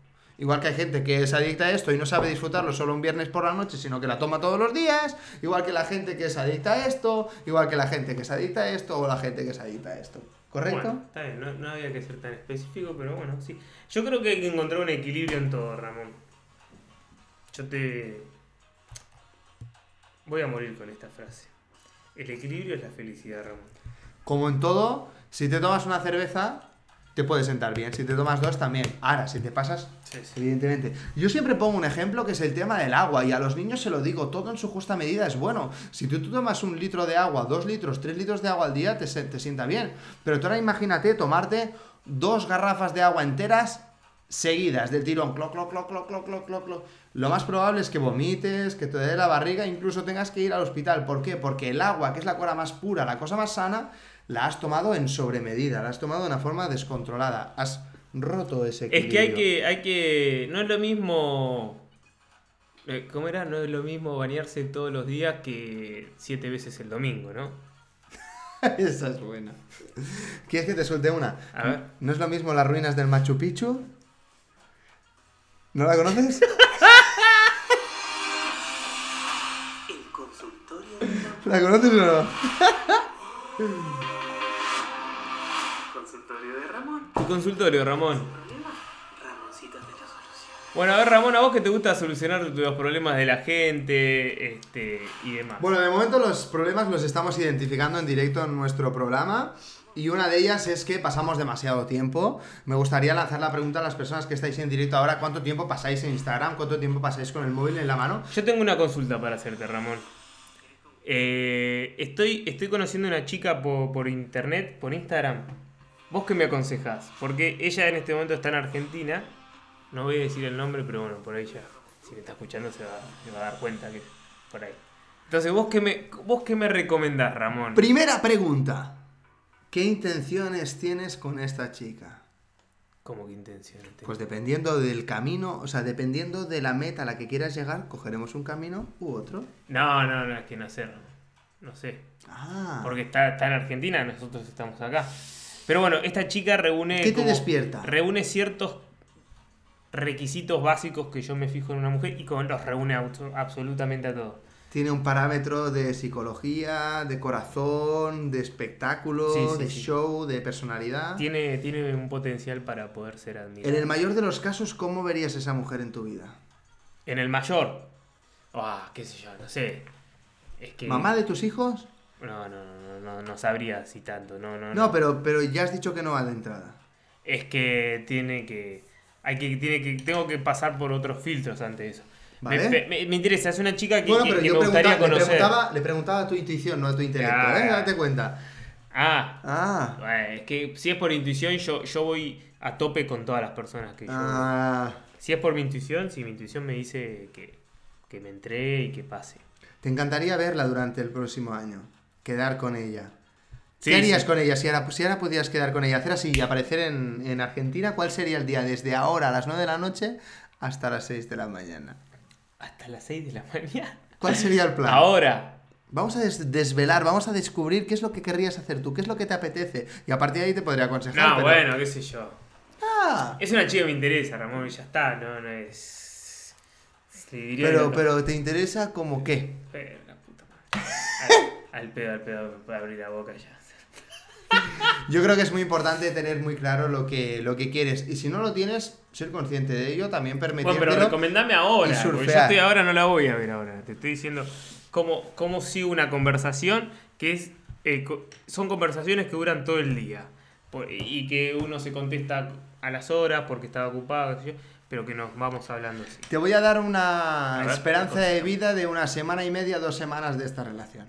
Igual que hay gente que es adicta a esto y no sabe disfrutarlo solo un viernes por la noche, sino que la toma todos los días. Igual que la gente que es adicta a esto. Igual que la gente que es adicta a esto o la gente que es adicta a esto. ¿Correcto?
Bueno, está bien, no, no había que ser tan específico, pero bueno, sí. Yo creo que hay que encontrar un equilibrio en todo, Ramón. Yo te... Voy a morir con esta frase. El equilibrio es la felicidad, Ramón.
Como en todo, si te tomas una cerveza, te puede sentar bien. Si te tomas dos, también. Ahora, si te pasas,
Sí, sí.
evidentemente. Yo siempre pongo un ejemplo que es el tema del agua. Y a los niños se lo digo, todo en su justa medida es bueno. Si tú, tú tomas un litro de agua, dos litros, tres litros de agua al día, te, te sienta bien. Pero tú ahora imagínate tomarte dos garrafas de agua enteras seguidas del tirón. Cloc, cloc, cloc, cloc, cloc, cloc, cloc, cloc. Lo más probable es que vomites, que te dé la barriga, incluso tengas que ir al hospital. ¿Por qué? Porque el agua, que es la cosa más pura, la cosa más sana, la has tomado en sobremedida, la has tomado de una forma descontrolada. Has roto ese
Es
equilibrio.
que hay que, hay que. No es lo mismo. eh, ¿Cómo era? No es lo mismo bañarse todos los días que siete veces el domingo, ¿no?
Esa es buena. ¿Quieres que te suelte una?
A ver.
¿No es lo mismo las ruinas del Machu Picchu? ¿No la conoces?
El consultorio.
¿La conoces o no?
Consultorio de Ramón. Tu consultorio, Ramón. Bueno, a ver, Ramón, ¿a vos que te gusta solucionar los problemas de la gente este, y demás?
Bueno, de momento los problemas los estamos identificando en directo en nuestro programa. Y una de ellas es que pasamos demasiado tiempo. Me gustaría lanzar la pregunta a las personas que estáis en directo ahora: ¿cuánto tiempo pasáis en Instagram? ¿Cuánto tiempo pasáis con el móvil en la mano?
Yo tengo una consulta para hacerte, Ramón. Eh, estoy, estoy conociendo una chica po- por, internet, por Instagram. ¿Vos qué me aconsejás? Porque ella en este momento está en Argentina. No voy a decir el nombre, pero bueno, por ahí ya. Si me está escuchando se va, se va a dar cuenta que por ahí. Entonces, ¿vos qué me, vos qué me recomendás, Ramón?
Primera pregunta: ¿qué intenciones tienes con esta chica?
¿Cómo que intención? tengo?
Pues dependiendo del camino, o sea, dependiendo de la meta a la que quieras llegar, cogeremos un camino u otro.
No, no, no, es que no sé. No sé.
Ah.
Porque está, está en Argentina, nosotros estamos acá. Pero bueno, esta chica reúne.
¿Qué te
como-
despierta?
Reúne ciertos requisitos básicos que yo me fijo en una mujer y con los reúne auto- absolutamente a todos.
Tiene un parámetro de psicología, de corazón, de espectáculo,
Sí, sí,
de
sí.
show, de personalidad.
Tiene, tiene un potencial para poder ser admirado.
En el mayor de los casos, ¿cómo verías esa mujer en tu vida?
En el mayor. Ah, qué sé yo, no sé. Es que.
¿Mamá de tus hijos?
No, no, no, no, no sabría si tanto. No, no,
No, pero, pero ya has dicho que no va de entrada.
Es que tiene que. Hay que, tiene que. Tengo que pasar por otros filtros antes de eso. Me-
Vale.
Me, me interesa, es una chica que,
bueno, pero
que
yo
me gustaría
preguntaba, le, preguntaba, le preguntaba a tu intuición, no a tu intelecto,
Ah,
¿eh? Date cuenta.
Ah,
Ah.
bueno, es que si es por intuición, yo, yo voy a tope con todas las personas que yo.
Ah.
Si es por mi intuición, si mi intuición me dice que, que me entré y que pase.
Te encantaría verla durante el próximo año. Quedar con ella.
Sí,
¿Qué harías
sí.
con ella? Si ahora, si ahora pudieras quedar con ella, hacer así y aparecer en, en Argentina, ¿cuál sería el día desde ahora a las 9 de la noche hasta las 6 de la mañana?
Hasta las 6 de la mañana.
¿Cuál sería el plan?
Ahora.
Vamos a des- desvelar, vamos a descubrir qué es lo que querrías hacer tú, qué es lo que te apetece. Y a partir de ahí te podría aconsejar.
No,
pero-
bueno, qué sé yo.
Ah,
Es una chica que me interesa, Ramón, y ya está, no, no es.
Pero, pero ¿te interesa como qué?
Pero la puta madre. Al, pedo, al pedo, puede abrir la boca ya.
Yo creo que es muy importante tener muy claro lo que, lo que quieres. Y si no lo tienes, ser consciente de ello, también
Bueno,
permitírtelo.
pero recomendame ahora. Porque yo estoy ahora, no la voy a ver ahora. Te estoy diciendo cómo, cómo sigo una conversación que es. eh, son conversaciones que duran todo el día. Y que uno se contesta a las horas porque estaba ocupado, qué sé yo, pero que nos vamos hablando así.
Te voy a dar una
A ver,
esperanza de vida de una semana y media, dos semanas de esta relación.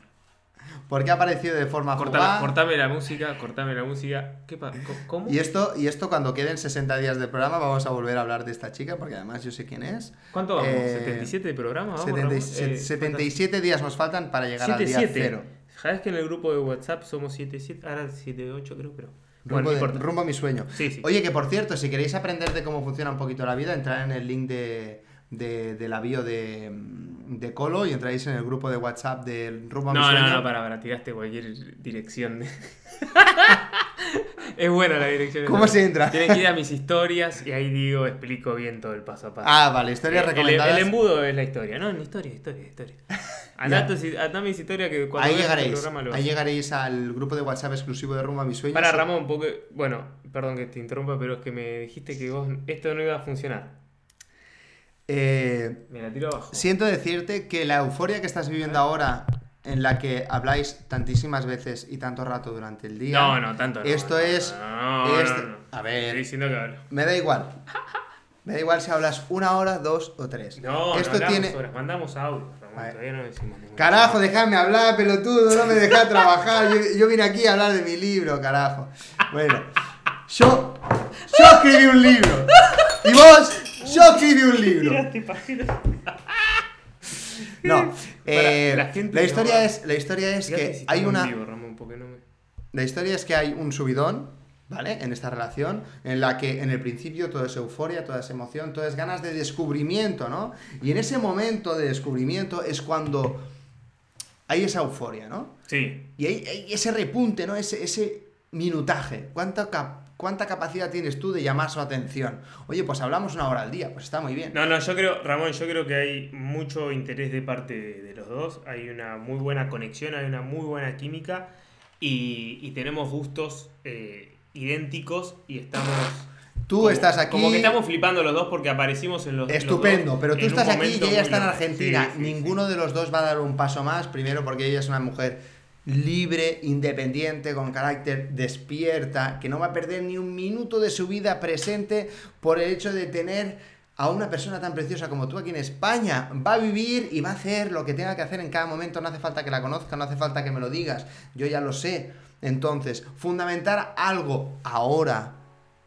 Porque ha aparecido de forma
Cortame, cortame la música, cortame la música. ¿Qué ¿Cómo?
Y esto, y esto cuando queden 60 días de programa vamos a volver a hablar de esta chica, porque además yo sé quién es.
¿Cuánto vamos?
Eh,
¿77 de programa? Vamos,
70
Ramón?
y-
Eh,
77 días nos faltan para llegar al día
77.
cero.
¿Sabes que en el grupo de WhatsApp somos 7, 7, ahora 7, 8 creo, pero...
Rumbo,
Bueno,
de- rumbo a mi sueño.
Sí, sí.
Oye, que por cierto, si queréis aprender de cómo funciona un poquito la vida, entrad en el link de, de, de la bio de, de Colo y entráis en el grupo de WhatsApp del Rumbo a mi
No, no, no, para, para, tiraste cualquier dirección. de- es buena la dirección.
¿Cómo se entra?
Tienen que ir a mis historias y ahí digo, explico bien todo el paso a paso.
Ah, vale, historias
el,
recomendadas.
el embudo es la historia, no, en historia, historia, historia. Andá, andá mis historias que cuando
Ahí
veas el
llegaréis,
programa lo
ahí llegaréis al grupo de WhatsApp exclusivo de Rumbo a mi sueño.
Para Ramón, porque, bueno, perdón que te interrumpa, pero es que me dijiste que vos esto no iba a funcionar.
Eh,
Me la tiro abajo.
Siento decirte que la euforia que estás viviendo ahora, en la que habláis tantísimas veces y tanto rato durante el día.
No, no, tanto no.
Esto es.
No,
es-
no, no.
A
Estoy
ver,
diciendo que
me da igual. Me da igual si hablas una hora, dos o tres.
No,
Esto
no
tiene.
horas, mandamos audio, no
Carajo, déjame hablar, pelotudo, no me dejas trabajar. Yo, yo vine aquí a hablar de mi libro, carajo. Bueno, yo, yo escribí un libro. Y vos, yo escribí un libro.
Páginas.
No, eh,
la gente
la
no
historia es, la historia es que
si
hay una,
en vivo, Ramón, porque no me-
la historia es que hay un subidón, ¿vale? En esta relación, en la que en el principio todo es euforia, toda es emoción, todo es ganas de descubrimiento, ¿no? Y en ese momento de descubrimiento es cuando hay esa euforia, ¿no?
Sí.
Y hay, hay ese repunte, ¿no? Ese, ese minutaje. ¿Cuánta, cap- ¿Cuánta capacidad tienes tú de llamar su atención? Oye, pues hablamos una hora al día, pues está muy bien.
No, no, yo creo, Ramón, yo creo que hay mucho interés de parte de, los dos. Hay una muy buena conexión, hay una muy buena química y, y tenemos gustos eh, idénticos y estamos.
Tú
como-
estás aquí.
Como que estamos flipando los dos porque aparecimos en los. los
Estupendo,
dos
pero tú estás aquí y ella está en. Argentina.
Sí, sí,
Ninguno de los dos va a dar un paso más. Primero porque ella es una mujer libre, independiente, con carácter despierta, que no va a perder ni un minuto de su vida presente por el hecho de tener a una persona tan preciosa como tú aquí en España. Va a vivir y va a hacer lo que tenga que hacer en cada momento. No hace falta que la conozca, no hace falta que me lo digas. Yo ya lo sé. Entonces, fundamentar algo ahora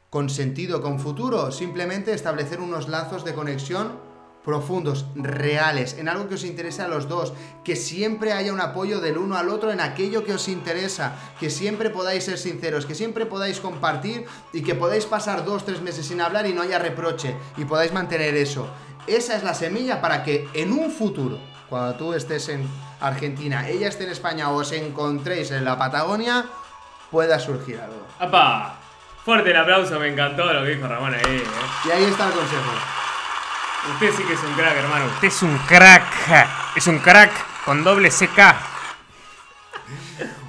con sentido, con futuro, simplemente establecer unos lazos de conexión profundos, reales, en algo que os interese a los dos, que siempre haya un apoyo del uno al otro en aquello que os interesa, que siempre podáis ser sinceros, que siempre podáis compartir y que podáis pasar dos, tres meses sin hablar y no haya reproche y podáis mantener eso. Esa es la semilla para que en un futuro, cuando tú estés en Argentina, ella esté en España o os encontréis en la Patagonia, pueda surgir algo.
¡Apa! Fuerte el aplauso, me encantó lo que dijo Ramón ahí. ¿eh?
Y ahí está el consejo.
Usted sí que es un crack, hermano. Usted es un crack. Es un crack con doble CK.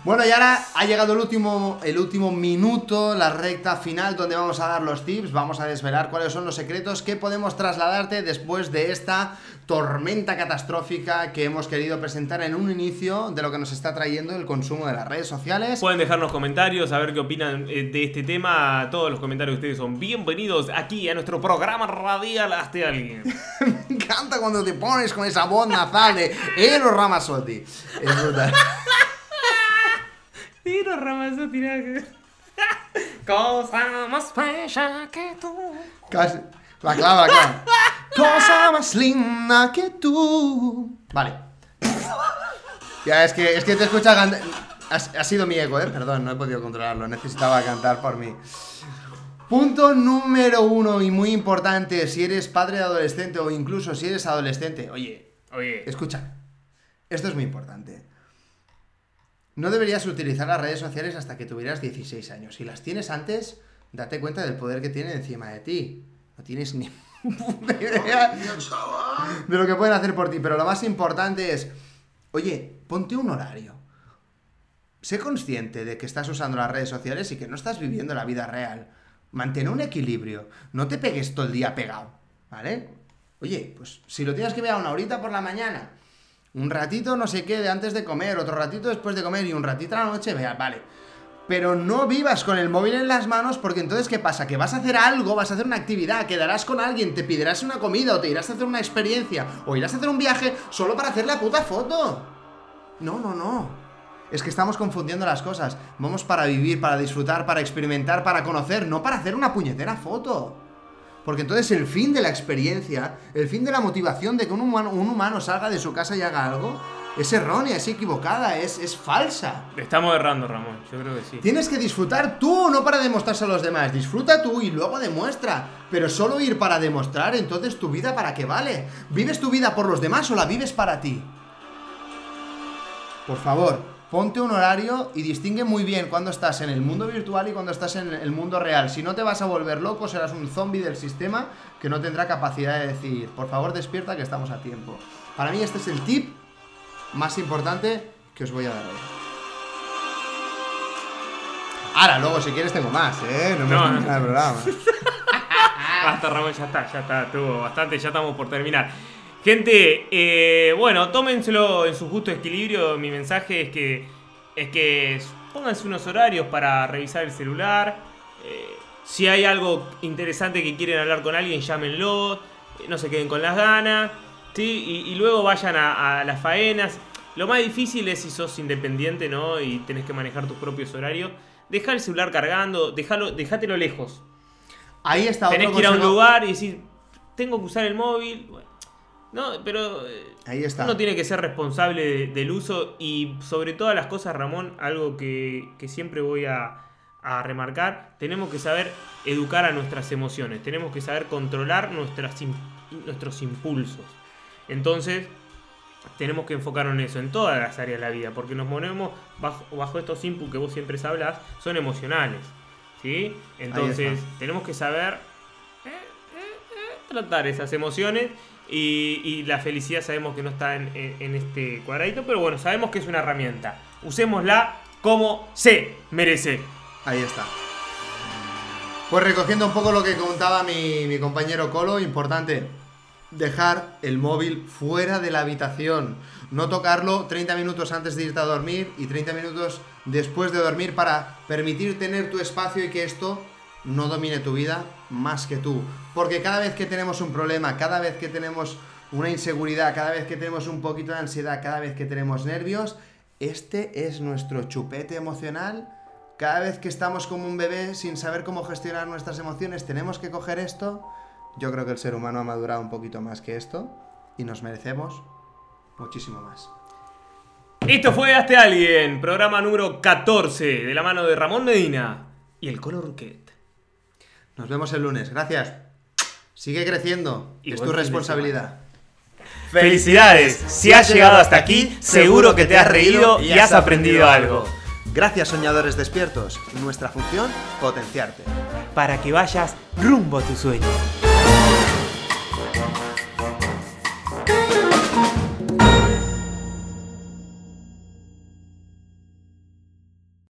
Bueno, y ahora ha llegado el último, el último minuto, la recta final, donde vamos a dar los tips, vamos a desvelar cuáles son los secretos que podemos trasladarte después de esta tormenta catastrófica que hemos querido presentar en un inicio de lo que nos está trayendo el consumo de las redes sociales.
Pueden dejarnos comentarios, a ver qué opinan eh, de este tema. Todos los comentarios de ustedes son bienvenidos aquí a nuestro programa radial Hazte Alguien.
Me encanta cuando te pones con esa voz nasal de Eros Ramazzotti. Es brutal.
Ramazotti, nada que ver. Cosa más bella que tú.
Casi. La clava, la clava. Cosa más linda que tú. Vale. Ya, es que, es que te escucha cantar. Sido mi ego, eh. Perdón, no he podido controlarlo. Necesitaba cantar por mí. Punto número uno y muy importante. Si eres padre de adolescente o incluso si eres adolescente. Oye,
Oye,
escucha. Esto es muy importante. No deberías utilizar las redes sociales hasta que tuvieras 16 años. Si las tienes antes, date cuenta del poder que tienen encima de ti. No tienes ni puta idea de lo que pueden hacer por ti. Pero lo más importante es, oye, ponte un horario. Sé consciente de que estás usando las redes sociales y que no estás viviendo la vida real. Mantén un equilibrio. No te pegues todo el día pegado. ¿Vale? Oye, pues si lo tienes que ver a una horita por la mañana, un ratito no sé qué de antes de comer, otro ratito después de comer y un ratito a la noche, vea, vale. Pero no vivas con el móvil en las manos porque entonces ¿qué pasa? Que vas a hacer algo, vas a hacer una actividad, quedarás con alguien, te pedirás una comida o te irás a hacer una experiencia o irás a hacer un viaje solo para hacer la puta foto. No, no, no. Es que estamos confundiendo las cosas. Vamos para vivir, para disfrutar, para experimentar, para conocer, no para hacer una puñetera foto. Porque entonces el fin de la experiencia, el fin de la motivación de que un humano, un humano salga de su casa y haga algo, es errónea, es equivocada, es, es falsa.
Estamos errando, Ramón. Yo creo que sí.
Tienes que disfrutar tú, no para demostrarse a los demás. Disfruta tú y luego demuestra. Pero solo ir para demostrar, entonces tu vida para qué vale. ¿Vives tu vida por los demás o la vives para ti? Por favor, ponte un horario y distingue muy bien cuando estás en el mundo virtual y cuando estás en el mundo real. Si no te vas a volver loco, serás un zombie del sistema que no tendrá capacidad de decir, por favor despierta que estamos a tiempo. Para mí este es el tip más importante que os voy a dar hoy. Ahora, luego si quieres tengo más, ¿eh? No me
No,
no,
no.
el programa.
Basta, Ramón, ya está, ya está, tuvo bastante, ya estamos por terminar. Gente, eh, bueno, tómenselo en su justo equilibrio. Mi mensaje es que es que pónganse unos horarios para revisar el celular. Eh, si hay algo interesante que quieren hablar con alguien, llámenlo. Eh, No se queden con las ganas. ¿sí? Y, y luego vayan a, a las faenas. Lo más difícil es si sos independiente, ¿no? Y tenés que manejar tus propios horarios. Deja el celular cargando, dejalo, dejátelo lejos.
Ahí está
Tenés
otro
que ir a un lugar y decir, tengo que usar el móvil. Bueno, no, pero eh,
Ahí está.
uno tiene que ser responsable de- del uso y sobre todas las cosas, Ramón, algo que, que siempre voy a, a remarcar, tenemos que saber educar a nuestras emociones, tenemos que saber controlar nuestras, nuestros impulsos. Entonces, tenemos que enfocarnos en eso, en todas las áreas de la vida, porque nos ponemos bajo, bajo estos inputs que vos siempre hablas, son emocionales. ¿Sí? Entonces, tenemos que saber eh, eh, eh, tratar esas emociones. Y, la felicidad sabemos que no está en, este cuadradito, pero bueno, sabemos que es una herramienta. Usémosla como se merece.
Ahí está. Pues recogiendo un poco lo que contaba mi compañero Colo, importante, dejar el móvil fuera de la habitación. No tocarlo 30 minutos antes de irte a dormir y 30 minutos después de dormir para permitir tener tu espacio y que esto no domine tu vida más que tú. Porque cada vez que tenemos un problema, cada vez que tenemos una inseguridad, cada vez que tenemos un poquito de ansiedad, cada vez que tenemos nervios, este es nuestro chupete emocional cada vez que estamos como un bebé sin saber cómo gestionar nuestras emociones, tenemos que coger esto. Yo creo que el ser humano ha madurado un poquito más que esto y nos merecemos muchísimo más.
Esto fue Hazte Alguien, programa número 14, de la mano de Ramón Medina y el Colo Ruquet.
Nos vemos el lunes. Gracias. Sigue creciendo.
Y
es tu responsabilidad.
Felicidades, si has llegado hasta aquí, seguro que te has reído y has aprendido algo.
Gracias, soñadores despiertos. Nuestra función, potenciarte.
Para que vayas rumbo a tu sueño.